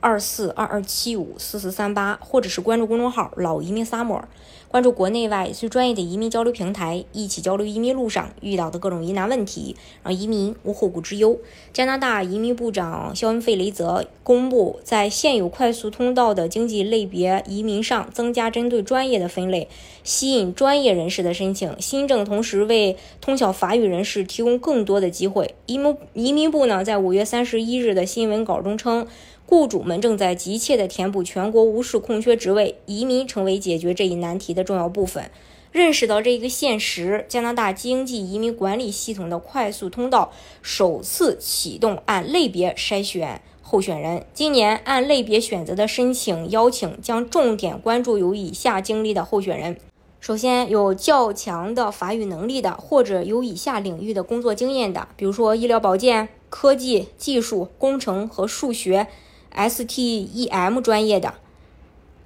二四二二七五四四三八，或者是关注公众号“老移民 Summer”，关注国内外最专业的移民交流平台，一起交流移民路上遇到的各种疑难问题，让移民无后顾之忧。加拿大移民部长肖恩·费雷泽公布，在现有快速通道的经济类别移民上增加针对专业的分类，吸引专业人士的申请。新政同时为通晓法语人士提供更多的机会。移民移民部呢，在五月三十一日的新闻稿中称。雇主们正在急切地填补全国无数空缺职位，移民成为解决这一难题的重要部分。认识到这一个现实，加拿大经济移民管理系统的快速通道首次启动按类别筛选候选人。今年按类别选择的申请邀请将重点关注有以下经历的候选人：首先，有较强的法语能力的，或者有以下领域的工作经验的，比如说医疗保健、科技、技术、工程和数学。STEM 专业的，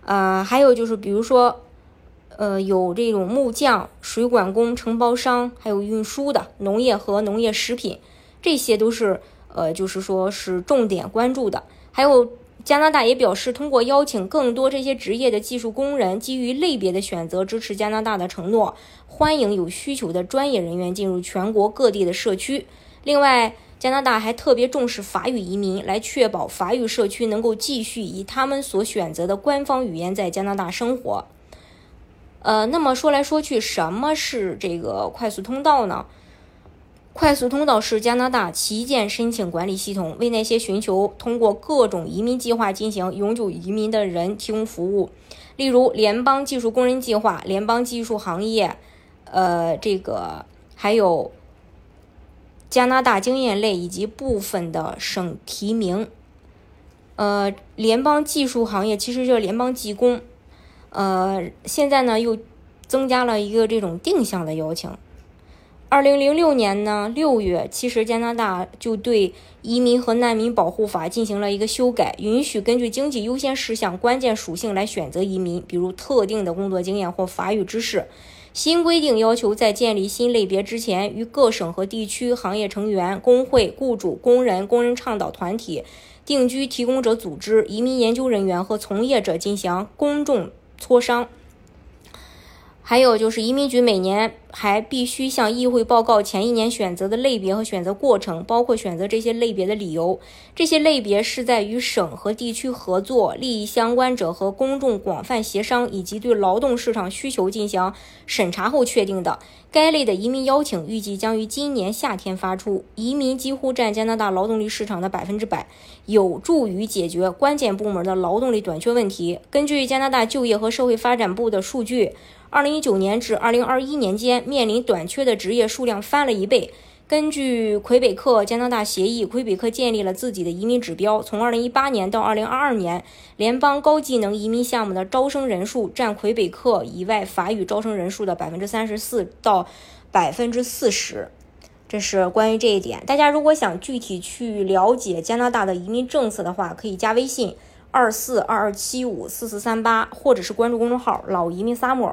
呃，还有就是，比如说，呃，有这种木匠、水管工、承包商，还有运输的农业和农业食品，这些都是呃，就是说是重点关注的。还有加拿大也表示，通过邀请更多这些职业的技术工人，基于类别的选择，支持加拿大的承诺，欢迎有需求的专业人员进入全国各地的社区。另外，加拿大还特别重视法语移民，来确保法语社区能够继续以他们所选择的官方语言在加拿大生活。呃，那么说来说去，什么是这个快速通道呢？快速通道是加拿大旗舰申请管理系统，为那些寻求通过各种移民计划进行永久移民的人提供服务，例如联邦技术工人计划、联邦技术行业，呃，这个还有。加拿大经验类以及部分的省提名，呃，联邦技术行业其实就是联邦技工，呃，现在呢又增加了一个这种定向的邀请。二零零六年呢六月，其实加拿大就对移民和难民保护法进行了一个修改，允许根据经济优先事项关键属性来选择移民，比如特定的工作经验或法语知识。新规定要求，在建立新类别之前，与各省和地区行业成员、工会、雇主、工人、工人倡导团体、定居提供者组织、移民研究人员和从业者进行公众磋商。还有就是，移民局每年还必须向议会报告前一年选择的类别和选择过程，包括选择这些类别的理由。这些类别是在与省和地区合作、利益相关者和公众广泛协商，以及对劳动市场需求进行审查后确定的。该类的移民邀请预计将于今年夏天发出。移民几乎占加拿大劳动力市场的百分之百，有助于解决关键部门的劳动力短缺问题。根据加拿大就业和社会发展部的数据。二零一九年至二零二一年间，面临短缺的职业数量翻了一倍。根据魁北克加拿大协议，魁北克建立了自己的移民指标。从二零一八年到二零二二年，联邦高技能移民项目的招生人数占魁北克以外法语招生人数的百分之三十四到百分之四十。这是关于这一点。大家如果想具体去了解加拿大的移民政策的话，可以加微信二四二二七五四四三八，或者是关注公众号“老移民 summer”。